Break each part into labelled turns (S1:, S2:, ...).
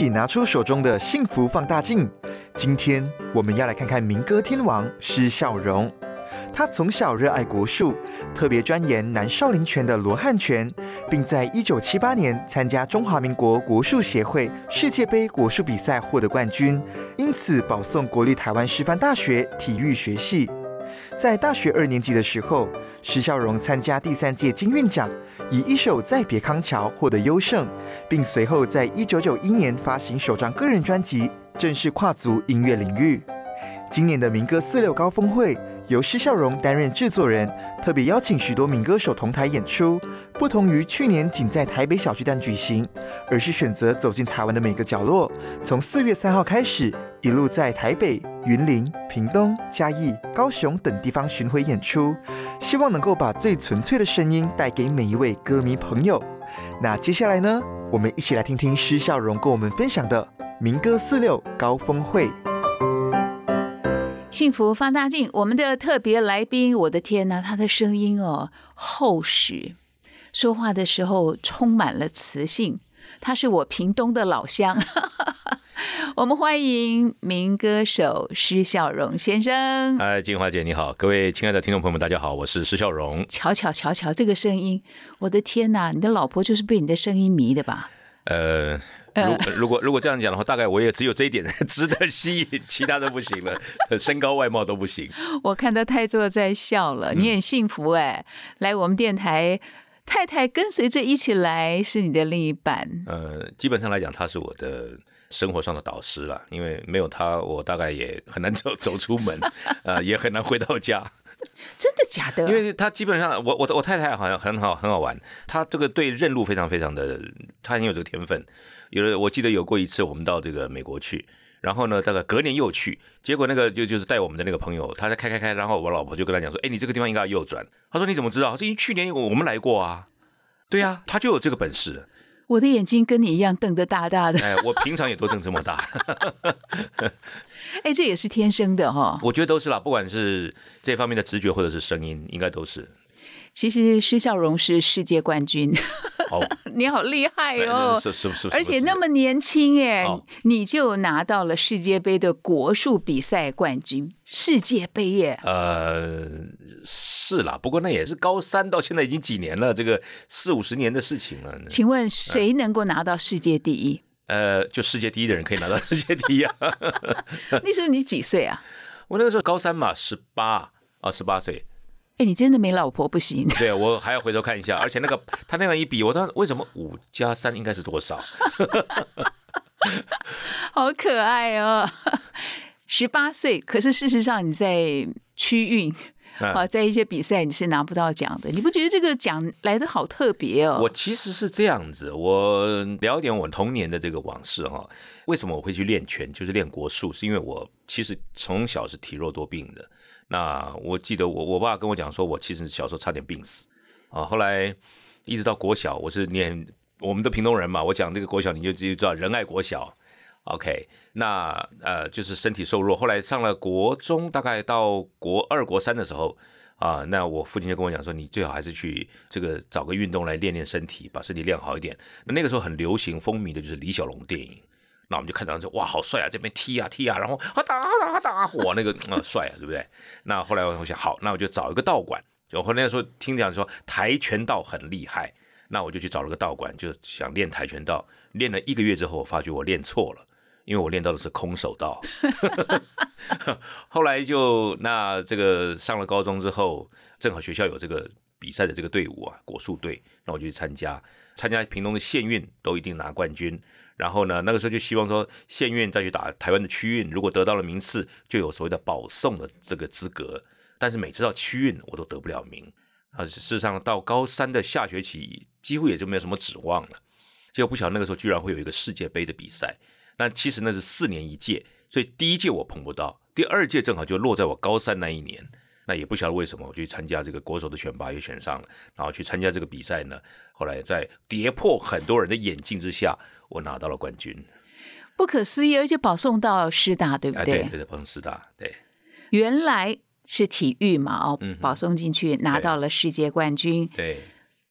S1: 起拿出手中的幸福放大镜。今天我们要来看看民歌天王施孝荣。他从小热爱国术，特别钻研南少林拳的罗汉拳，并在一九七八年参加中华民国国术协会世界杯国术比赛获得冠军，因此保送国立台湾师范大学体育学系。在大学二年级的时候，施孝荣参加第三届金韵奖，以一首《再别康桥》获得优胜，并随后在一九九一年发行首张个人专辑，正式跨足音乐领域。今年的民歌四六高峰会。由施孝荣担任制作人，特别邀请许多民歌手同台演出。不同于去年仅在台北小巨蛋举行，而是选择走进台湾的每个角落。从四月三号开始，一路在台北、云林、屏东、嘉义、高雄等地方巡回演出，希望能够把最纯粹的声音带给每一位歌迷朋友。那接下来呢？我们一起来听听施孝荣跟我们分享的民歌四六高峰会。
S2: 幸福放大镜，我们的特别来宾，我的天哪，他的声音哦厚实，说话的时候充满了磁性。他是我屏东的老乡，我们欢迎民歌手施孝荣先生。
S3: 哎，金华姐你好，各位亲爱的听众朋友们，大家好，我是施孝荣。
S2: 瞧瞧瞧瞧这个声音，我的天哪，你的老婆就是被你的声音迷的吧？呃。
S3: 如如果如果这样讲的话，大概我也只有这一点值得吸引，其他都不行了，身高外貌都不行。
S2: 我看到太座在笑了，你很幸福哎，来我们电台，太太跟随着一起来，是你的另一半。
S3: 呃，基本上来讲，他是我的生活上的导师了，因为没有他，我大概也很难 走走出门，呃，也很难回到家。
S2: 真的假的？
S3: 因为他基本上，我我我太太好像很好很好玩，他这个对认路非常非常的，他很有这个天分。有的我记得有过一次，我们到这个美国去，然后呢，大概隔年又去，结果那个就就是带我们的那个朋友，他在开开开，然后我老婆就跟他讲说：“哎，你这个地方应该要右转。”他说：“你怎么知道？这因为去年我们来过啊。”对呀，他就有这个本事。
S2: 我的眼睛跟你一样瞪得大大的。
S3: 哎，我平常也都瞪这么大。
S2: 哎，这也是天生的哈。
S3: 我觉得都是啦，不管是这方面的直觉或者是声音，应该都是。
S2: 其实施孝荣是世界冠军，你好厉害哦！
S3: 是是是，
S2: 而且那么年轻耶，你就拿到了世界杯的国术比赛冠军，世界杯耶！
S3: 呃，是啦，不过那也是高三到现在已经几年了，这个四五十年的事情了。
S2: 请问谁能够拿到世界第一？
S3: 呃，就世界第一的人可以拿到世界第一啊！
S2: 那时候你几岁啊？
S3: 我那个时候高三嘛，十八啊，十八岁。
S2: 哎，你真的没老婆不行。
S3: 对我还要回头看一下，而且那个他那样一比，我当为什么五加三应该是多少？
S2: 好可爱哦，十八岁，可是事实上你在区运啊，在一些比赛你是拿不到奖的。你不觉得这个奖来的好特别哦？
S3: 我其实是这样子，我聊点我童年的这个往事哈。为什么我会去练拳，就是练国术，是因为我其实从小是体弱多病的。那我记得我我爸跟我讲说，我其实小时候差点病死啊。后来一直到国小，我是念我们的屏东人嘛，我讲这个国小你就直接知道仁爱国小。OK，那呃就是身体瘦弱。后来上了国中，大概到国二国三的时候啊，那我父亲就跟我讲说，你最好还是去这个找个运动来练练身体，把身体练好一点。那那个时候很流行风靡的就是李小龙电影。那我们就看到说哇，好帅啊！这边踢啊踢啊，然后好打好打好打，我，那个啊帅啊，对不对？那后来我想，好，那我就找一个道馆。就后来说听讲说跆拳道很厉害，那我就去找了个道馆，就想练跆拳道。练了一个月之后，我发觉我练错了，因为我练到的是空手道。后来就那这个上了高中之后，正好学校有这个比赛的这个队伍啊，国术队，那我就去参加，参加屏东的县运都一定拿冠军。然后呢，那个时候就希望说县运再去打台湾的区运，如果得到了名次，就有所谓的保送的这个资格。但是每次到区运，我都得不了名啊。事实上，到高三的下学期，几乎也就没有什么指望了。结果不晓得那个时候居然会有一个世界杯的比赛。那其实那是四年一届，所以第一届我碰不到，第二届正好就落在我高三那一年。那也不晓得为什么，我去参加这个国手的选拔也选上了，然后去参加这个比赛呢。后来在跌破很多人的眼镜之下，我拿到了冠军，
S2: 不可思议，而且保送到师大，对不
S3: 啊，
S2: 对？
S3: 对对对，保送师大，对
S2: 原来是体育嘛，哦保送进去拿到了世界冠军。
S3: 对。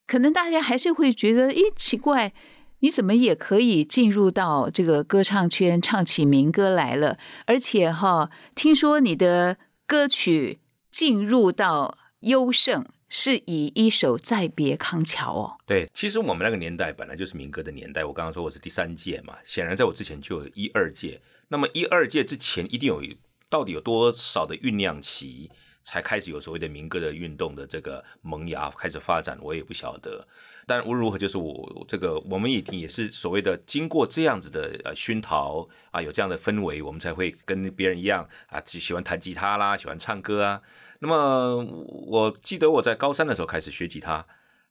S2: 可能大家还是会觉得，咦，奇怪，你怎么也可以进入到这个歌唱圈，唱起民歌来了？而且哈，听说你的歌曲进入到优胜，是以一首《再别康桥》哦。
S3: 对，其实我们那个年代本来就是民歌的年代。我刚刚说我是第三届嘛，显然在我之前就有一二届。那么一二届之前一定有到底有多少的酝酿期，才开始有所谓的民歌的运动的这个萌芽开始发展，我也不晓得。但无论如何，就是我这个我们一定也是所谓的经过这样子的呃熏陶啊，有这样的氛围，我们才会跟别人一样啊，就喜欢弹吉他啦，喜欢唱歌啊。那么我记得我在高三的时候开始学吉他，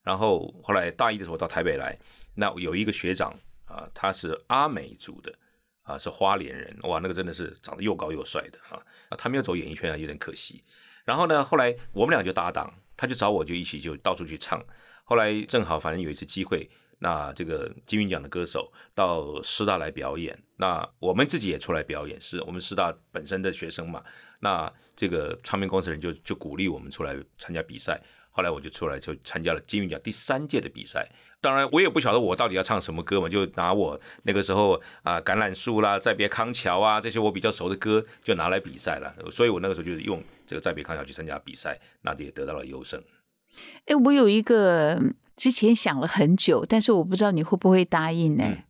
S3: 然后后来大一的时候到台北来，那有一个学长啊，他是阿美族的啊，是花莲人，哇，那个真的是长得又高又帅的，啊，他没有走演艺圈啊，有点可惜。然后呢，后来我们俩就搭档，他就找我就一起就到处去唱。后来正好反正有一次机会，那这个金韵奖的歌手到师大来表演，那我们自己也出来表演，是我们师大本身的学生嘛。那这个唱片公司人就就鼓励我们出来参加比赛。后来我就出来就参加了金韵奖第三届的比赛。当然我也不晓得我到底要唱什么歌嘛，就拿我那个时候啊橄榄树啦、再别康桥啊这些我比较熟的歌就拿来比赛了。所以我那个时候就是用这个再别康桥去参加比赛，那也得到了优胜。
S2: 哎，我有一个之前想了很久，但是我不知道你会不会答应呢？
S3: 嗯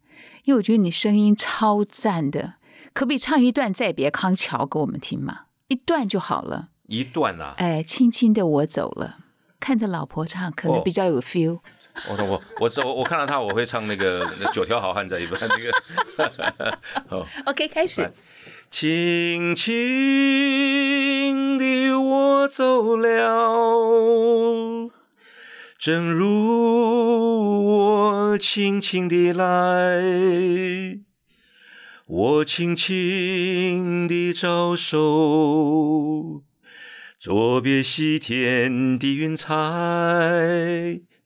S2: 因为我觉得你声音超赞的，可不可以唱一段《再别康桥》给我们听嘛？一段就好了。
S3: 一段啊，
S2: 哎，轻轻的我走了，看着老婆唱，可能
S3: 哦
S2: 比较有 feel。
S3: 我我我我我看到他，我会唱那个那九条好汉在一半那个。哦
S2: ，OK，开始。
S3: 轻轻地我走了，正如我轻轻地来，我轻轻地招手，作别西天的云彩。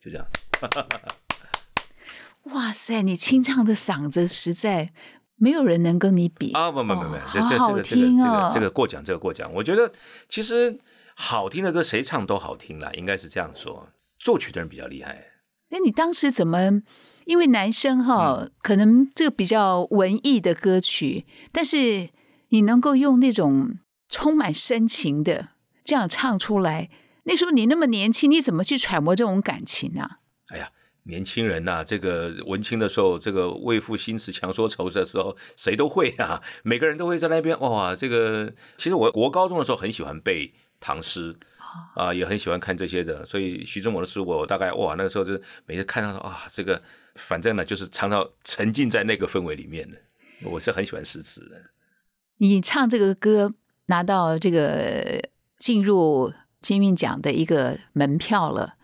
S3: 就这样。
S2: 哇塞，你清唱的嗓子实在没有人能跟你比
S3: 啊，不不不不
S2: 哦，
S3: 这这这个这个这个这个过奖，这个过奖。我觉得其实好听的歌谁唱都好听啦，应该是这样说。作曲的人比较厉害，
S2: 那你当时怎么？因为男生哈，
S3: 嗯
S2: 可能这个比较文艺的歌曲，但是你能够用那种充满深情的这样唱出来，那时候你那么年轻，你怎么去揣摩这种感情啊？
S3: 哎呀，年轻人呐、这个文青的时候，这个为赋新词强说愁的时候，谁都会啊，每个人都会在那边哇。这个其实我我高中的时候很喜欢背唐诗。啊、也很喜欢看这些的，所以徐志摩的诗，我大概哇，那个时候就是每次看到啊，这个反正呢，就是常常沉浸在那个氛围里面的。我是很喜欢诗词的。
S2: 你唱这个歌拿到这个进入金韵奖的一个门票了，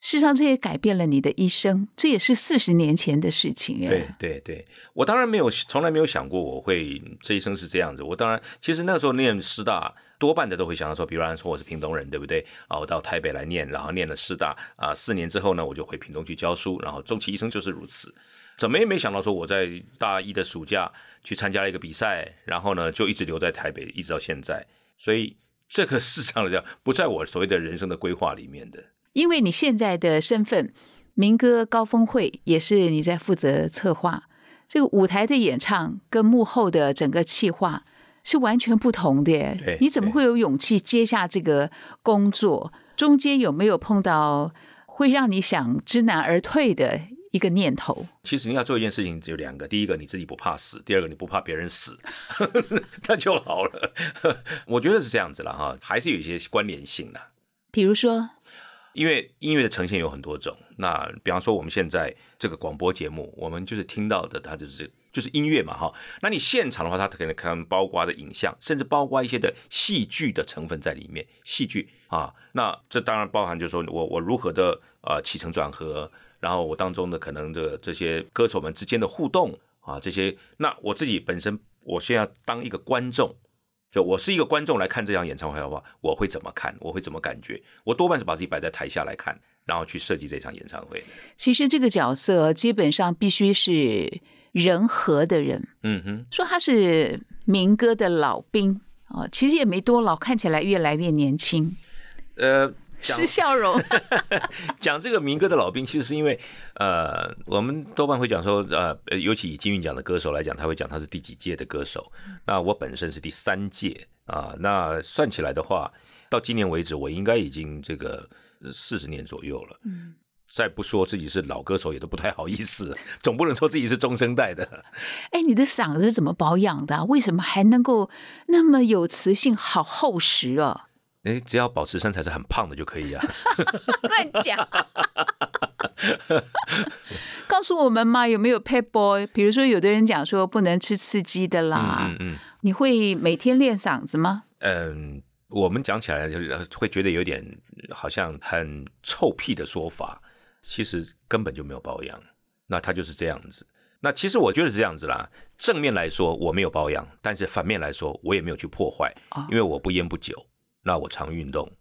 S2: 事实上这也改变了你的一生，这也是四十年前的事情哎。
S3: 对对对，我当然没有，从来没有想过我会这一生是这样子。我当然，其实那个时候念师大，多半的都会想到说，比方说我是屏东人，对不对？啊，我到台北来念，然后念了师大啊，四年之后呢，我就回屏东去教书，然后终其一生就是如此。怎么也没想到说我在大一的暑假去参加了一个比赛，然后呢就一直留在台北，一直到现在。所以这个市场上来讲，不在我所谓的人生的规划里面的。
S2: 因为你现在的身份，民歌高峰会也是你在负责策划，这个舞台的演唱跟幕后的整个企划是完全不同的。你怎么会有勇气接下这个工作？中间有没有碰到会让你想知难而退的一个念头？
S3: 其实你要做一件事情，只有两个：第一个你自己不怕死，第二个你不怕别人死，那就好了。我觉得是这样子了哈，还是有一些关联性的。
S2: 比如说，
S3: 因为音乐的呈现有很多种，那比方说我们现在这个广播节目，我们就是听到的，它就是就是音乐嘛哈。那你现场的话，它可能可能包括的影像，甚至包括一些的戏剧的成分在里面，戏剧啊。那这当然包含就是说我我如何的呃起承转合，然后我当中的可能的这些歌手们之间的互动啊这些。那我自己本身，我现在当一个观众，就我是一个观众来看这场演唱会的话，我会怎么看？我会怎么感觉？我多半是把自己摆在台下来看，然后去设计这场演唱会。
S2: 其实这个角色基本上必须是人和的人。
S3: 嗯哼，
S2: 说他是民歌的老兵啊，其实也没多老，看起来越来越年轻。
S3: 呃。
S2: 是笑容。
S3: 讲这个民歌的老兵，其实是因为，呃，我们多半会讲说，呃，尤其以金韵奖的歌手来讲，他会讲他是第几届的歌手。那我本身是第三届啊，那算起来的话，到今年为止，我应该已经这个四十年左右了。嗯，再不说自己是老歌手，也都不太好意思，总不能说自己是中生代的。
S2: 哎，你的嗓子怎么保养的？为什么还能够那么有磁性，好厚实啊？
S3: 哎，只要保持身材是很胖的就可以啊！
S2: 乱讲，告诉我们嘛，有没有 pet boy？比如说，有的人讲说不能吃刺激的啦，嗯嗯，你会每天练嗓子吗？
S3: 嗯，我们讲起来就会觉得有点好像很臭屁的说法，其实根本就没有保养，那他就是这样子。那其实我觉得是这样子啦，正面来说我没有保养，但是反面来说我也没有去破坏，因为我不烟不酒。那我常运动，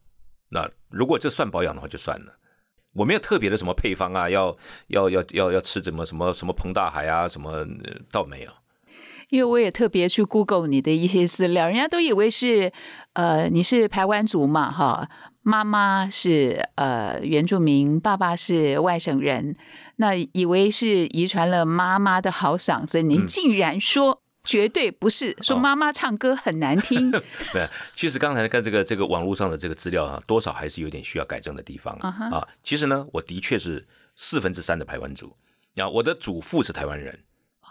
S3: 那如果这算保养的话就算了，我没有特别的什么配方啊，要要要要要吃什么什么什么膨大海啊，什么倒没有。
S2: 因为我也特别去 Google 你的一些资料，人家都以为是呃你是台湾族嘛哈，妈妈是呃原住民，爸爸是外省人，那以为是遗传了妈妈的好嗓子，你竟然说。绝对不是说妈妈唱歌很难听。
S3: 对，其实刚才看这个这个网络上的这个资料啊，多少还是有点需要改正的地方啊。其实呢，我的确是四分之三的台湾族啊，我的祖父是台湾人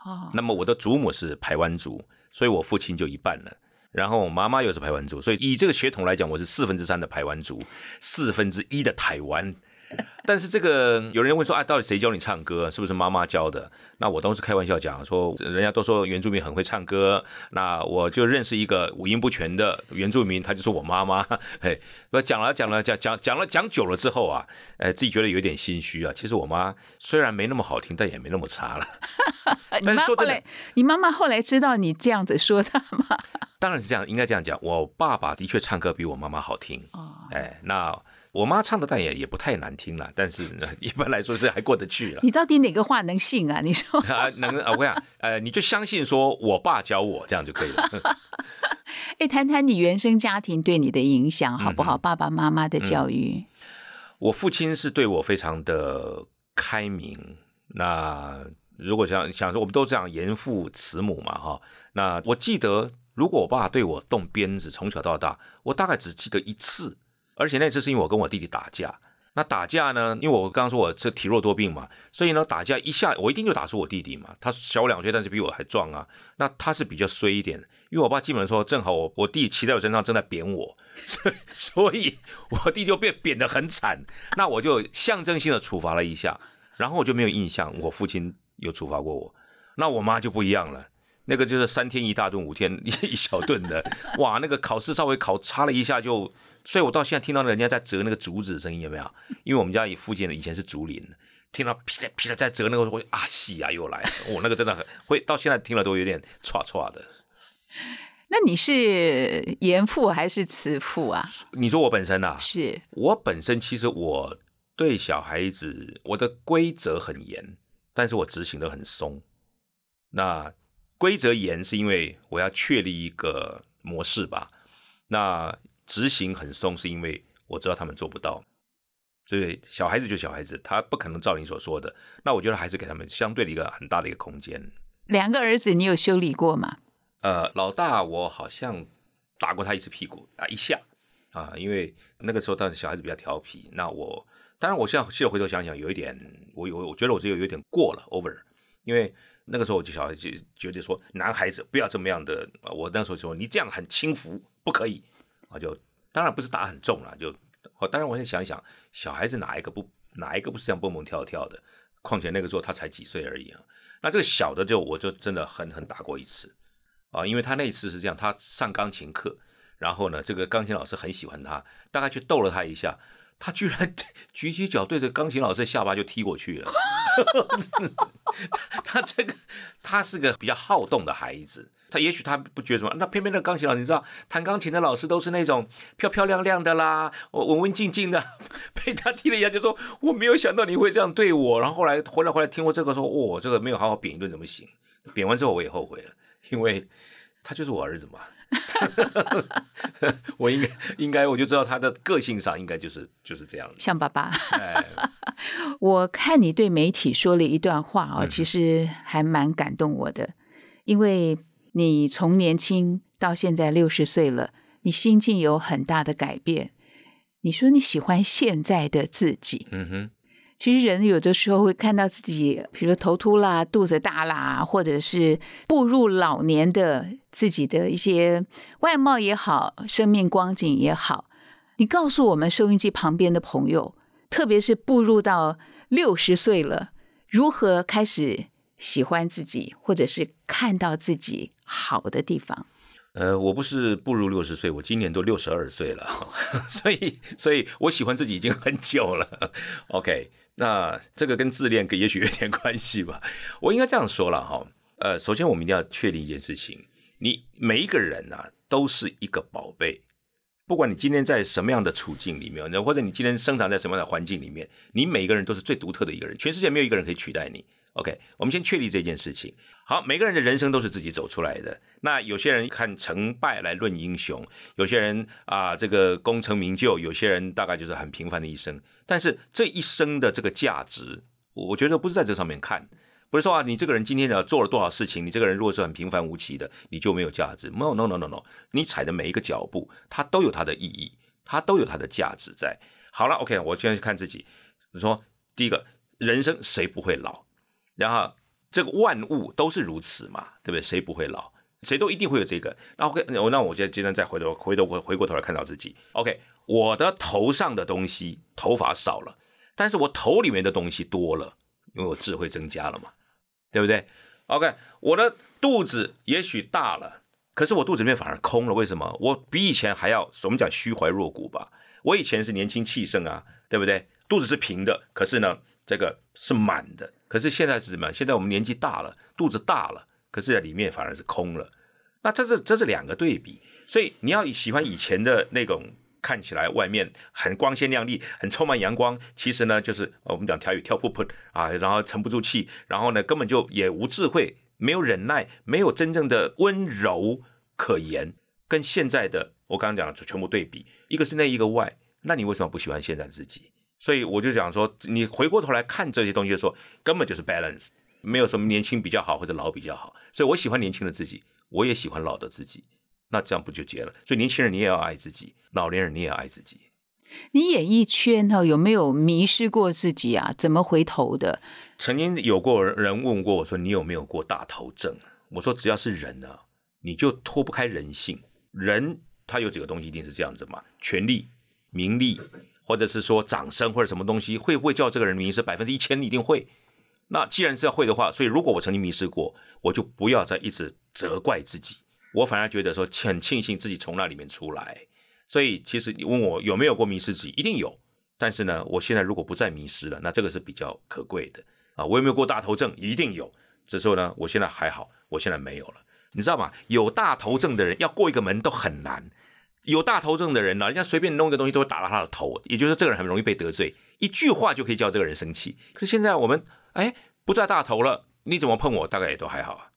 S3: 哦，那么我的祖母是台湾族，所以我父亲就一半了。然后我妈妈又是台湾族，所以以这个血统来讲，我是四分之三的台湾族，四分之一的台湾。但是这个有人问说，啊，到底谁教你唱歌？是不是妈妈教的？那我当时开玩笑讲说，人家都说原住民很会唱歌，那我就认识一个五音不全的原住民，他就是我妈妈。嘿，我讲了讲了讲讲讲了讲久了之后啊，哎，自己觉得有点心虚啊。其实我妈虽然没那么好听，但也没那么差了。
S2: 你妈后来，你妈妈后来知道你这样子说她吗？
S3: 当然是这样，应该这样讲。我爸爸的确唱歌比我妈妈好听。哦，哎，那。我妈唱的但也也不太难听了，但是 一般来说是还过得去了。
S2: 你到底哪个话能信啊？你说
S3: 啊，能啊，我跟你讲，呃，你就相信说我爸教我这样就可以了。
S2: 哎，谈谈你原生家庭对你的影响好不好？爸爸妈妈的教育，
S3: 我父亲是对我非常的开明。那如果想想说，我们都这样严父慈母嘛，哈。那我记得，如果我爸对我动鞭子，从小到大，我大概只记得一次。而且那次是因为我跟我弟弟打架，那打架呢，因为我刚刚说我这体弱多病嘛，所以呢打架一下我一定就打输我弟弟嘛。他小我两岁，但是比我还壮啊。那他是比较衰一点，因为我爸基本上说，正好我我弟骑在我身上正在扁我，所以我弟就被扁得很惨。那我就象征性的处罚了一下，然后我就没有印象我父亲有处罚过我。那我妈就不一样了，那个就是三天一大顿，五天 一小顿的，哇，那个考试稍微考差了一下就。所以，我到现在听到人家在折那个竹子的声音有没有？因为我们家附近的以前是竹林，听到噼里噼里在折那个，我啊，戏啊又来了，我那个真的很会，到现在听了都有点歘歘的。
S2: 那你是严父还是慈父啊？
S3: 你说我本身啊？
S2: 是
S3: 我本身其实我对小孩子我的规则很严，但是我执行的很松。那规则严是因为我要确立一个模式吧？那。执行很松，是因为我知道他们做不到，所以小孩子就小孩子，他不可能照你所说的。那我觉得还是给他们相对的一个很大的一个空间。
S2: 两个儿子，你有修理过吗？
S3: 呃，老大我好像打过他一次屁股啊，一下啊，因为那个时候当时小孩子比较调皮。那我当然，我现在现在回头想想，有一点，我我我觉得我这有有点过了 over，因为那个时候我就小孩就觉得说，男孩子不要这么样的。我那时候说，你这样很轻浮，不可以。啊，就当然不是打很重了，就我当然我先想一想，小孩子哪一个不哪一个不是这样蹦蹦跳跳的？况且那个时候他才几岁而已啊。那这个小的就我就真的狠狠打过一次啊，因为他那一次是这样，他上钢琴课，然后呢，这个钢琴老师很喜欢他，大概去逗了他一下，他居然举起脚对着钢琴老师的下巴就踢过去了。他他这个他是个比较好动的孩子，他也许他不觉得什么，那偏偏那钢琴老师，你知道，弹钢琴的老师都是那种漂漂亮亮的啦，我文文静静的，被他踢了一下，就说我没有想到你会这样对我，然后后来回来回来听我这个说，哦，这个没有好好扁一顿怎么行？扁完之后我也后悔了，因为他就是我儿子嘛。我应该应该我就知道他的个性上应该就是就是这样的，
S2: 像爸爸。我看你对媒体说了一段话啊，其实还蛮感动我的，因为你从年轻到现在六十岁了，你心境有很大的改变。你说你喜欢现在的自己，嗯哼。其实人有的时候会看到自己，比如头秃啦、肚子大啦，或者是步入老年的自己的一些外貌也好、生命光景也好。你告诉我们收音机旁边的朋友，特别是步入到六十岁了，如何开始喜欢自己，或者是看到自己好的地方？
S3: 呃，我不是步入六十岁，我今年都六十二岁了，所以，所以我喜欢自己已经很久了。OK。那这个跟自恋也许有点关系吧，我应该这样说了哈。呃，首先我们一定要确定一件事情，你每一个人呐都是一个宝贝，不管你今天在什么样的处境里面，或者你今天生长在什么样的环境里面，你每一个人都是最独特的一个人，全世界没有一个人可以取代你。OK，我们先确立这件事情。好，每个人的人生都是自己走出来的。那有些人看成败来论英雄，有些人啊，这个功成名就，有些人大概就是很平凡的一生。但是这一生的这个价值，我觉得不是在这上面看，不是说啊，你这个人今天要做了多少事情，你这个人如果是很平凡无奇的，你就没有价值。No No No No No，你踩的每一个脚步，它都有它的意义，它都有它的价值在。好了，OK，我现在去看自己。你说第一个，人生谁不会老？然后这个万物都是如此嘛，对不对？谁不会老？谁都一定会有这个。然后 OK，那我我现在今天再回头回头回回过头来看到自己。OK，我的头上的东西头发少了，但是我头里面的东西多了，因为我智慧增加了嘛，对不对？OK，我的肚子也许大了，可是我肚子里面反而空了。为什么？我比以前还要我们讲虚怀若谷吧？我以前是年轻气盛啊，对不对？肚子是平的，可是呢，这个是满的。可是现在是什么？现在我们年纪大了，肚子大了，可是里面反而是空了。那这是这是两个对比，所以你要喜欢以前的那种看起来外面很光鲜亮丽、很充满阳光，其实呢就是我们讲跳语跳噗噗啊，然后沉不住气，然后呢根本就也无智慧、没有忍耐、没有真正的温柔可言，跟现在的我刚刚讲的全部对比，一个是内一个外，那你为什么不喜欢现在自己？所以我就讲说，你回过头来看这些东西的时候，根本就是 balance，没有什么年轻比较好或者老比较好。所以我喜欢年轻的自己，我也喜欢老的自己，那这样不就结了？所以年轻人你也要爱自己，老年人你也要爱自己。
S2: 你演艺圈哈有没有迷失过自己啊？怎么回头的？
S3: 曾经有过人问过我说，你有没有过大头症？我说只要是人呢，你就脱不开人性。人他有几个东西一定是这样子嘛，权力、名利。或者是说掌声或者什么东西，会不会叫这个人迷失？百分之一千一定会。那既然是要会的话，所以如果我曾经迷失过，我就不要再一直责怪自己。我反而觉得说很庆幸自己从那里面出来。所以其实你问我有没有过迷失自己，一定有。但是呢，我现在如果不再迷失了，那这个是比较可贵的啊。我有没有过大头症？一定有。只是呢，我现在还好，我现在没有了。你知道吗？有大头症的人要过一个门都很难。有大头症的人呢，人家随便弄一个东西都会打到他的头，也就是说这个人很容易被得罪，一句话就可以叫这个人生气。可是现在我们哎不再大头了，你怎么碰我大概也都还好啊。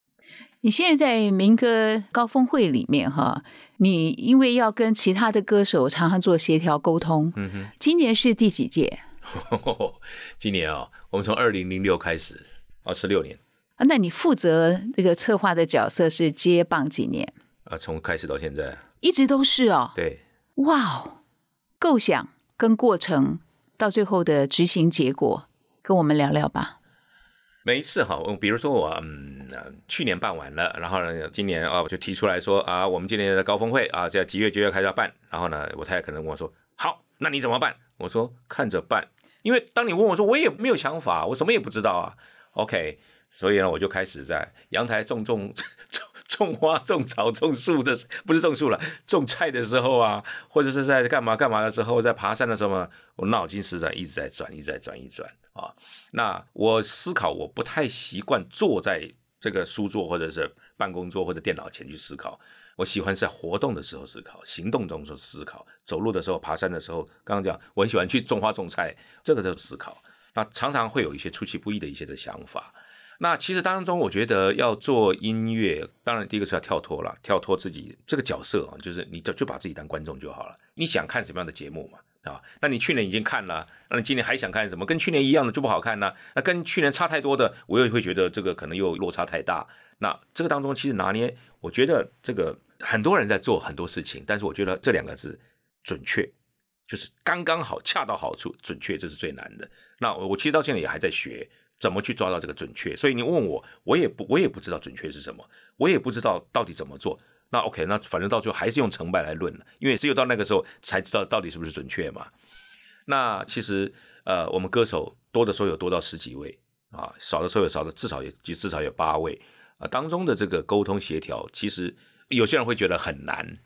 S2: 你现在在民歌高峰会里面哈，你因为要跟其他的歌手常常做协调沟通，嗯哼，今年是第几届？
S3: 今年啊，我们从二零零六开始，二，十六年
S2: 啊。那你负责这个策划的角色是接棒几年？
S3: 啊，从开始到现在。
S2: 一直都是哦，
S3: 对，
S2: 哇哦，构想跟过程到最后的执行结果，跟我们聊聊吧。
S3: 每一次哈，比如说我嗯，去年办完了，然后呢，今年啊，我就提出来说啊，我们今年的高峰会啊，在几月几月开始要办，然后呢，我太太可能问我说，好，那你怎么办？我说看着办，因为当你问我说，我也没有想法，我什么也不知道啊。OK，所以呢，我就开始在阳台种种。种花、种草、种树的，不是种树了，种菜的时候啊，或者是在干嘛干嘛的时候，在爬山的时候嘛，我脑筋实在一直在转，一直在转，一转啊。那我思考，我不太习惯坐在这个书桌或者是办公桌或者电脑前去思考。我喜欢在活动的时候思考，行动中做思考，走路的时候、爬山的时候，刚刚讲我很喜欢去种花种菜，这个都思考。那常常会有一些出其不意的一些的想法。那其实当中，我觉得要做音乐，当然第一个是要跳脱了，跳脱自己这个角色啊，就是你就就把自己当观众就好了。你想看什么样的节目嘛？啊，那你去年已经看了，那你今年还想看什么？跟去年一样的就不好看呢？那跟去年差太多的，我又会觉得这个可能又落差太大。那这个当中其实拿捏，我觉得这个很多人在做很多事情，但是我觉得这两个字准确，就是刚刚好，恰到好处，准确，这是最难的。那我我其实到现在也还在学怎么去抓到这个准确。所以你问我，我也不我也不知道准确是什么，我也不知道到底怎么做。那 OK，那反正到最后还是用成败来论了，因为只有到那个时候才知道到底是不是准确嘛。那其实呃，我们歌手多的时候有多到十几位啊，少的时候有少的，至少也至少有八位。啊，当中的这个沟通协调，其实有些人会觉得很难。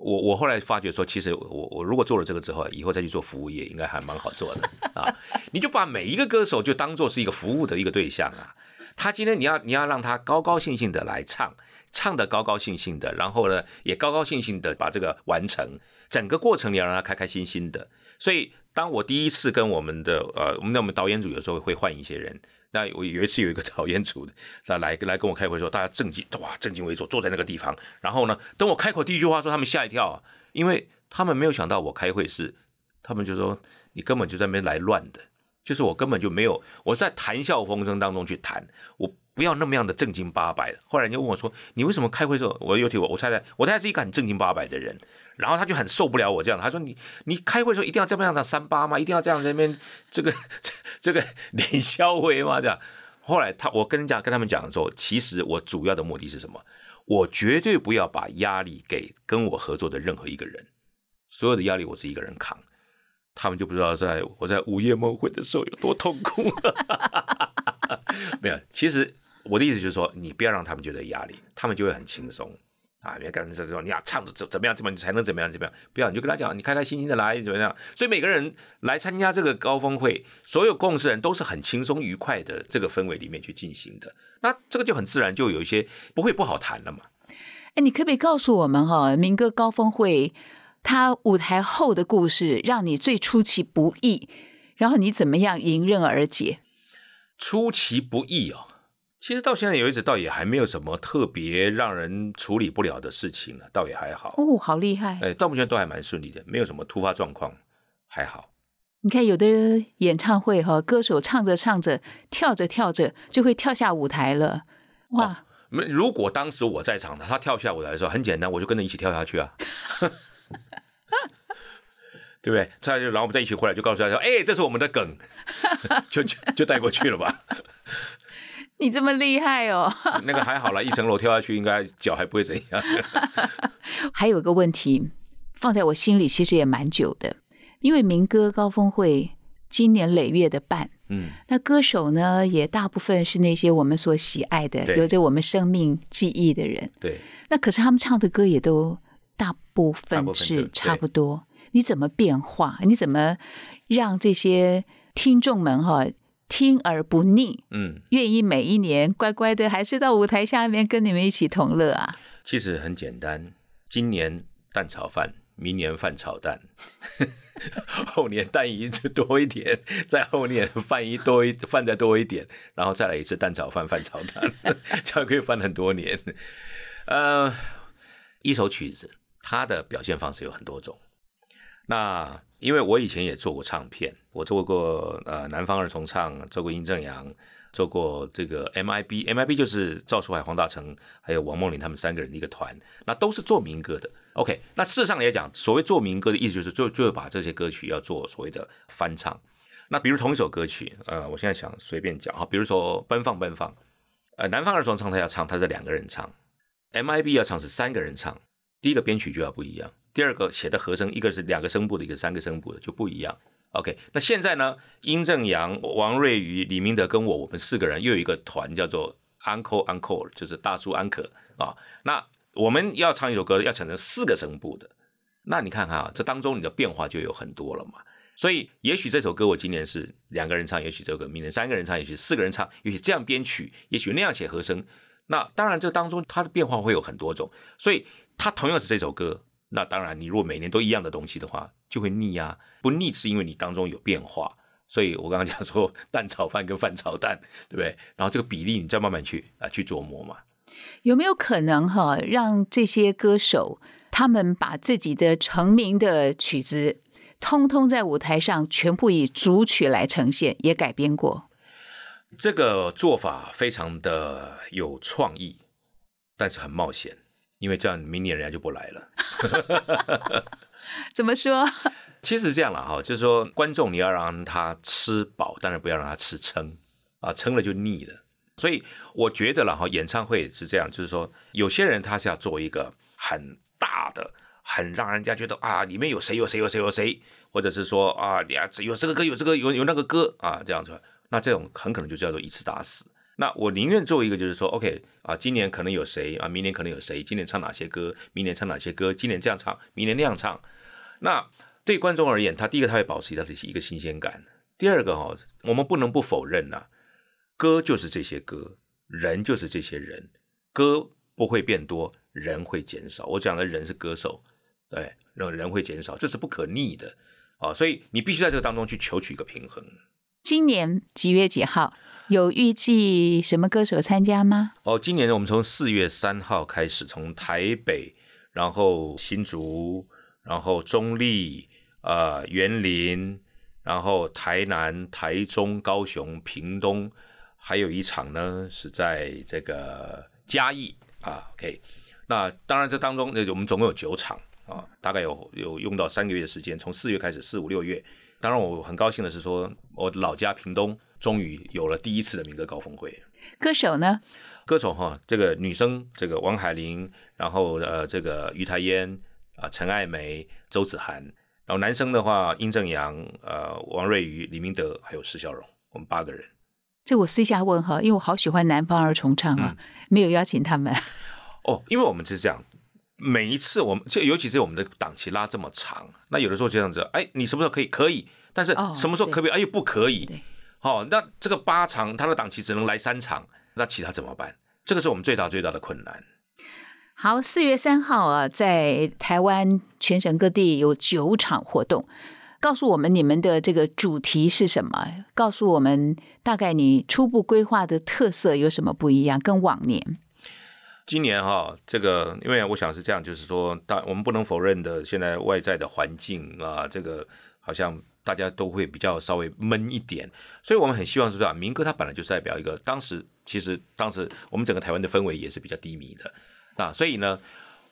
S3: 我我后来发觉说，其实我我如果做了这个之后，以后再去做服务业，应该还蛮好做的啊。你就把每一个歌手就当做是一个服务的一个对象啊。他今天你要你要让他高高兴兴的来唱，唱的高高兴兴的，然后呢也高高兴兴的把这个完成，整个过程你要让他开开心心的。所以当我第一次跟我们的呃，我们那我们导演组有时候会换一些人。那我有一次有一个讨厌组的，他来来跟我开会说，大家正襟哇正襟危坐坐在那个地方，然后呢，等我开口第一句话说，他们吓一跳，因为他们没有想到我开会是，他们就说你根本就在那边来乱的，就是我根本就没有我在谈笑风生当中去谈，我不要那么样的正经八百的。后来人家问我说，你为什么开会时候，我又提我我猜猜，我猜是一个很正经八百的人。然后他就很受不了我这样，他说：“你你开会的时候一定要这么样的三八吗？一定要这样在那边这个这个 脸消微吗？这样。”后来他我跟人家跟他们讲的时候，其实我主要的目的是什么？我绝对不要把压力给跟我合作的任何一个人，所有的压力我是一个人扛。他们就不知道在我在午夜梦回的时候有多痛苦。没有，其实我的意思就是说，你不要让他们觉得压力，他们就会很轻松。啊，别干这说，你要唱着怎怎么样，怎么你才能怎么样怎么样？不要，你就跟他讲，你开开心心的来怎么样？所以每个人来参加这个高峰会，所有共事人都是很轻松愉快的这个氛围里面去进行的。那这个就很自然，就有一些不会不好谈了嘛。
S2: 哎，你可不可以告诉我们哈，民歌高峰会他舞台后的故事，让你最出其不意，然后你怎么样迎刃而解？
S3: 出其不意哦。其实到现在为止，倒也还没有什么特别让人处理不了的事情了，倒也还好。
S2: 哦，好厉害！
S3: 哎，到目前都还蛮顺利的，没有什么突发状况，还好。
S2: 你看，有的演唱会哈，歌手唱着唱着，跳着跳着就会跳下舞台了。哇！
S3: 如果当时我在场的，他跳下舞台的时候，很简单，我就跟着一起跳下去啊，对不对？再就然后我们再一起回来，就告诉他说：“哎，这是我们的梗，就就就带过去了吧。”
S2: 你这么厉害哦！
S3: 那个还好了，一层楼跳下去，应该脚还不会怎样。
S2: 还有个问题放在我心里，其实也蛮久的，因为民歌高峰会今年累月的办，嗯，那歌手呢也大部分是那些我们所喜爱的、有着我们生命记忆的人，
S3: 对。
S2: 那可是他们唱的歌也都大部分是差不多。你怎么变化？你怎么让这些听众们哈？听而不腻，嗯，愿意每一年乖乖的，还是到舞台下面跟你们一起同乐啊？
S3: 其实很简单，今年蛋炒饭，明年饭炒蛋，后年蛋一就多一点，再后年饭一多一饭再多一点，然后再来一次蛋炒饭，饭炒蛋，这样可以翻很多年。呃，一首曲子，它的表现方式有很多种，那。因为我以前也做过唱片，我做过呃南方二重唱，做过殷正阳，做过这个 MIB，MIB 就是赵树海、黄大成还有王梦玲他们三个人的一个团，那都是做民歌的。OK，那事实上来讲，所谓做民歌的意思就是就就把这些歌曲要做所谓的翻唱。那比如同一首歌曲，呃，我现在想随便讲哈，比如说奔放奔放，呃，南方二重唱他要唱，他是两个人唱；MIB 要唱是三个人唱，第一个编曲就要不一样。第二个写的和声，一个是两个声部的，一个三个声部的就不一样。OK，那现在呢，殷正阳、王瑞宇、李明德跟我，我们四个人又有一个团叫做 uncle uncle 就是大叔安可啊。那我们要唱一首歌，要产生四个声部的。那你看看啊，这当中你的变化就有很多了嘛。所以也许这首歌我今年是两个人唱，也许这个明年三个人唱，也许四个人唱，也许这样编曲，也许那样写和声。那当然这当中它的变化会有很多种。所以它同样是这首歌，那当然你如果每年都一样的东西的话，就会腻啊。不腻是因为你当中有变化。所以我刚刚讲说蛋炒饭跟饭炒蛋，对不对？然后这个比例你再慢慢去啊去琢磨嘛。
S2: 有没有可能哈，让这些歌手他们把自己的成名的曲子，通通在舞台上全部以主曲来呈现，也改编过？
S3: 这个做法非常的有创意，但是很冒险，因为这样明年人家就不来了。
S2: 怎么说？
S3: 其实是这样了哈，就是说观众你要让他吃饱，当然不要让他吃撑啊，撑了就腻了。所以我觉得了哈，演唱会是这样，就是说有些人他是要做一个很大的、很让人家觉得啊，里面有谁有谁有谁有谁，或者是说啊，你啊有这个歌有这个有有那个歌啊这样子，那这种很可能就叫做一次打死。那我宁愿做一个就是说，OK 啊，今年可能有谁啊，明年可能有谁，今年唱哪些歌，明年唱哪些歌，今年这样唱，明年那样唱，那。对观众而言，他第一个他会保持他的一个新鲜感。第二个哈，我们不能不否认呐，歌就是这些歌，人就是这些人，歌不会变多，人会减少。我讲的人是歌手，对，人人会减少，这是不可逆的啊。所以你必须在这个当中去求取一个平衡。
S2: 今年几月几号有预计什么歌手参加吗？
S3: 哦，今年我们从四月三号开始，从台北，然后新竹，然后中立。呃，园林，然后台南、台中、高雄、屏东，还有一场呢是在这个嘉义啊。OK，那当然这当中，我们总共有九场啊，大概有有用到三个月的时间，从四月开始，四五六月。当然我很高兴的是说，我老家屏东终于有了第一次的民歌高峰会。
S2: 歌手呢？
S3: 歌手哈，这个女生这个王海玲，然后呃这个于台烟啊，陈爱梅、周子涵。然后男生的话，殷正阳、呃，王瑞瑜、李明德，还有施孝荣，我们八个人。
S2: 这我私下问哈，因为我好喜欢南方二重唱啊，没有邀请他们。
S3: 哦，因为我们是这样，每一次我们就尤其是我们的档期拉这么长，那有的时候就这样子，哎，你什么时候可以？可以，但是什么时候可不可以？哎，不可以。好，那这个八场他的档期只能来三场，那其他怎么办？这个是我们最大最大的困难。
S2: 好，四月三号啊，在台湾全省各地有九场活动，告诉我们你们的这个主题是什么？告诉我们大概你初步规划的特色有什么不一样？跟往年，
S3: 今年哈，这个因为我想是这样，就是说，大我们不能否认的，现在外在的环境啊，这个好像大家都会比较稍微闷一点，所以我们很希望是这样，民歌它本来就是代表一个当时，其实当时我们整个台湾的氛围也是比较低迷的。啊，所以呢，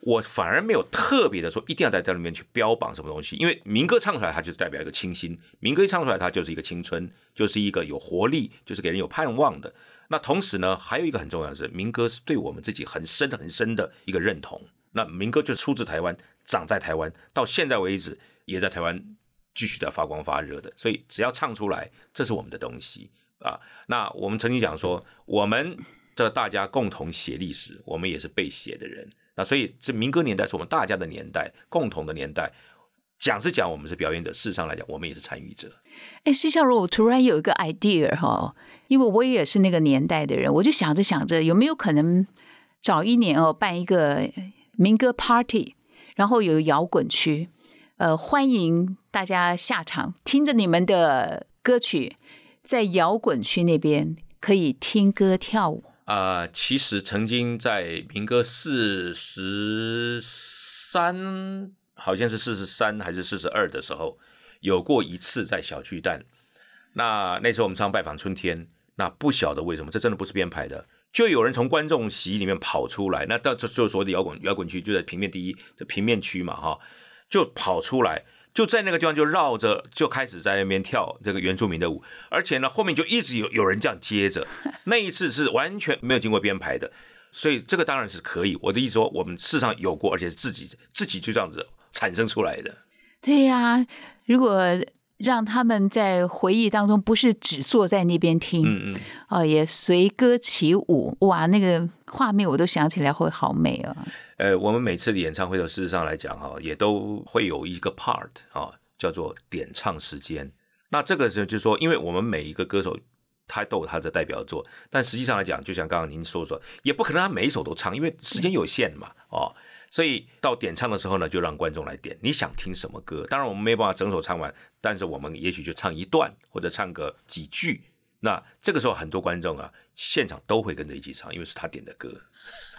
S3: 我反而没有特别的说一定要在这里面去标榜什么东西，因为民歌唱出来，它就是代表一个清新；民歌一唱出来，它就是一个青春，就是一个有活力，就是给人有盼望的。那同时呢，还有一个很重要的是，民歌是对我们自己很深、很深的一个认同。那民歌就出自台湾，长在台湾，到现在为止也在台湾继续的发光发热的。所以只要唱出来，这是我们的东西啊。那我们曾经讲说，我们。这大家共同写历史，我们也是被写的人。那所以这民歌年代是我们大家的年代，共同的年代。讲是讲我们是表演者，事实上来讲，我们也是参与者。
S2: 哎，施孝荣，我突然有一个 idea 哈，因为我也是那个年代的人，我就想着想着，有没有可能早一年哦办一个民歌 party，然后有摇滚区，呃，欢迎大家下场，听着你们的歌曲，在摇滚区那边可以听歌跳舞。
S3: 啊，其实曾经在民歌四十三，好像是四十三还是四十二的时候，有过一次在小巨蛋。那那时候我们唱拜访春天，那不晓得为什么，这真的不是编排的，就有人从观众席里面跑出来，那到这就所谓的摇滚摇滚区就在平面第一的平面区嘛，哈，就跑出来。就在那个地方，就绕着就开始在那边跳这个原住民的舞，而且呢，后面就一直有有人这样接着。那一次是完全没有经过编排的，所以这个当然是可以。我的意思说，我们事实上有过，而且自己自己就这样子产生出来的。
S2: 对呀，如果让他们在回忆当中不是只坐在那边听，
S3: 嗯嗯，
S2: 哦，也随歌起舞，哇，那个画面我都想起来会好美哦。
S3: 呃，我们每次的演唱会的事实上来讲哈，也都会有一个 part 啊，叫做点唱时间。那这个时候就是说，因为我们每一个歌手他都有他的代表作，但实际上来讲，就像刚刚您说说，也不可能他每一首都唱，因为时间有限嘛，哦。所以到点唱的时候呢，就让观众来点你想听什么歌。当然我们没办法整首唱完，但是我们也许就唱一段或者唱个几句。那这个时候很多观众啊，现场都会跟着一起唱，因为是他点的歌。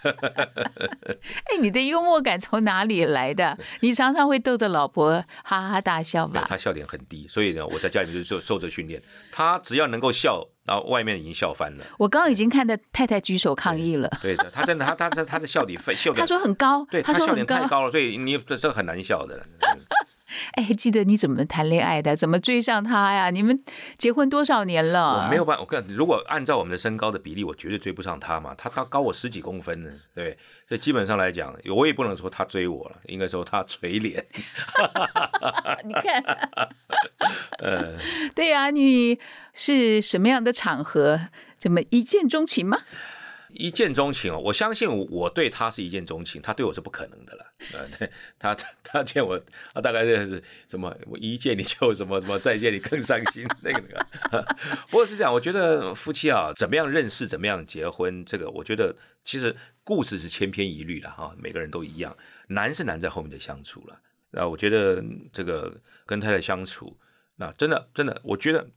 S2: 哎，你的幽默感从哪里来的？你常常会逗得老婆哈哈大笑吧？
S3: 他笑点很低，所以呢，我在家里就受受着训练。他只要能够笑，然后外面已经笑翻了。
S2: 我刚刚已经看到太太举手抗议了。
S3: 对的，他真的，他他他他的笑点笑点，
S2: 他说很高，
S3: 对
S2: 他
S3: 笑点太
S2: 高
S3: 了，所以你这很难笑的。
S2: 哎，记得你怎么谈恋爱的？怎么追上他呀？你们结婚多少年了？
S3: 我没有办法，我看如果按照我们的身高的比例，我绝对追不上他嘛。他他高我十几公分呢，对，所以基本上来讲，我也不能说他追我了，应该说他垂脸。
S2: 你看，呃，对呀，你是什么样的场合？怎么一见钟情吗？
S3: 一见钟情哦，我相信我对他是一见钟情，他对我是不可能的了。呃，他他见我，他大概就是什么？我一见你就什么什么，再见你更伤心那个 那个。不过是这样，我觉得夫妻啊，怎么样认识，怎么样结婚，这个我觉得其实故事是千篇一律的哈，每个人都一样。难是难在后面的相处了。那我觉得这个跟太太相处，那真的真的，我觉得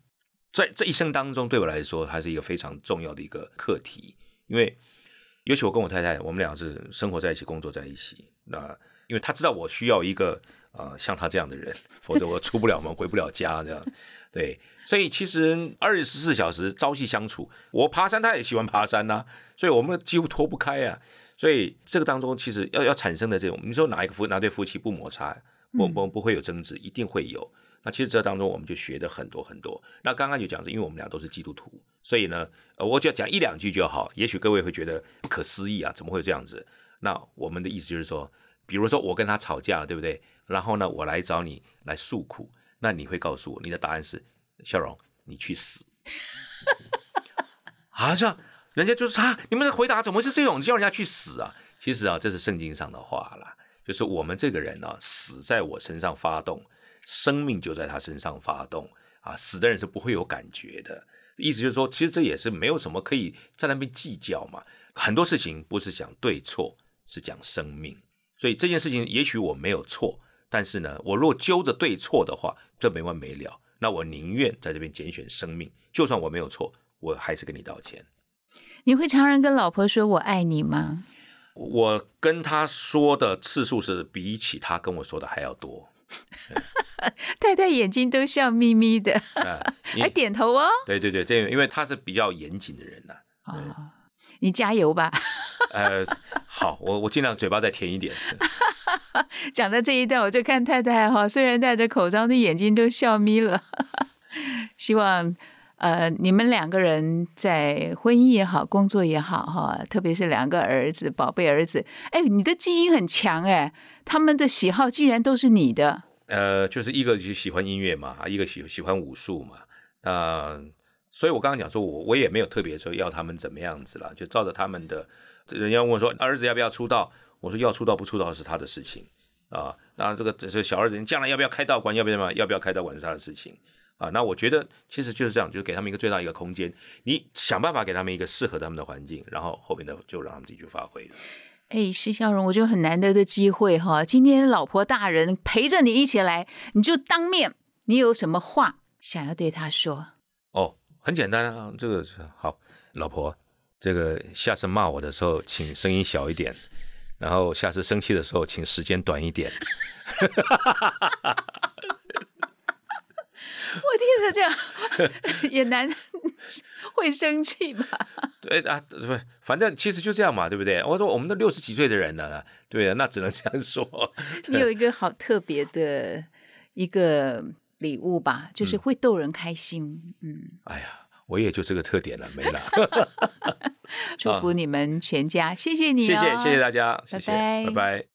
S3: 在这一生当中，对我来说，还是一个非常重要的一个课题。因为尤其我跟我太太，我们俩是生活在一起、工作在一起。那因为他知道我需要一个呃像他这样的人，否则我出不了门、回不了家这样。对，所以其实二十四小时朝夕相处。我爬山，他也喜欢爬山呐，所以我们几乎脱不开啊。所以这个当中，其实要要产生的这种，你说哪一个夫哪对夫妻不摩擦，不不不会有争执，一定会有。那其实这当中我们就学的很多很多。那刚刚就讲是，因为我们俩都是基督徒，所以呢，呃，我就要讲一两句就好。也许各位会觉得不可思议啊，怎么会这样子？那我们的意思就是说，比如说我跟他吵架了，对不对？然后呢，我来找你来诉苦，那你会告诉我，你的答案是笑容，你去死。啊，这样人家就是他，你们的回答怎么是这种叫人家去死啊？其实啊，这是圣经上的话啦，就是我们这个人呢，死在我身上发动。生命就在他身上发动啊！死的人是不会有感觉的。意思就是说，其实这也是没有什么可以在那边计较嘛。很多事情不是讲对错，是讲生命。所以这件事情也许我没有错，但是呢，我若揪着对错的话，这没完没了。那我宁愿在这边拣选生命，就算我没有错，我还是跟你道歉。
S2: 你会常人跟老婆说我爱你吗？
S3: 我跟她说的次数是比起她跟我说的还要多。
S2: 太太眼睛都笑眯眯的，还点头哦。
S3: 对对对，这因为他是比较严谨的人呐。
S2: 啊，你加油吧。
S3: 呃，好，我我尽量嘴巴再甜一点。
S2: 讲到这一段，我就看太太哈，虽然戴着口罩，那眼睛都笑眯了。希望呃，你们两个人在婚姻也好，工作也好哈，特别是两个儿子，宝贝儿子，哎，你的基因很强哎。他们的喜好竟然都是你的，
S3: 呃，就是一个就喜欢音乐嘛，一个喜喜欢武术嘛，那所以我刚刚讲说，我我也没有特别说要他们怎么样子了，就照着他们的。人家问我说，儿子要不要出道？我说要出道不出道是他的事情啊。那这个只是小儿子，你将来要不要开道馆？要不要要不要开道馆是他的事情啊。那我觉得其实就是这样，就是给他们一个最大一个空间，你想办法给他们一个适合他们的环境，然后后面的就让他们自己去发挥了。
S2: 哎，施笑容，我觉得很难得的机会哈。今天老婆大人陪着你一起来，你就当面，你有什么话想要对他说？
S3: 哦，很简单啊，这个好，老婆，这个下次骂我的时候，请声音小一点，然后下次生气的时候，请时间短一点。
S2: 我听着这样 也难，会生气吧？
S3: 对啊，不，反正其实就这样嘛，对不对？我说我们都六十几岁的人了，对啊那只能这样说。
S2: 你有一个好 特别的一个礼物吧，就是会逗人开心。嗯，
S3: 哎呀，我也就这个特点了，没了。
S2: 祝福你们全家，谢谢你，
S3: 谢谢谢谢大家，拜拜，拜拜。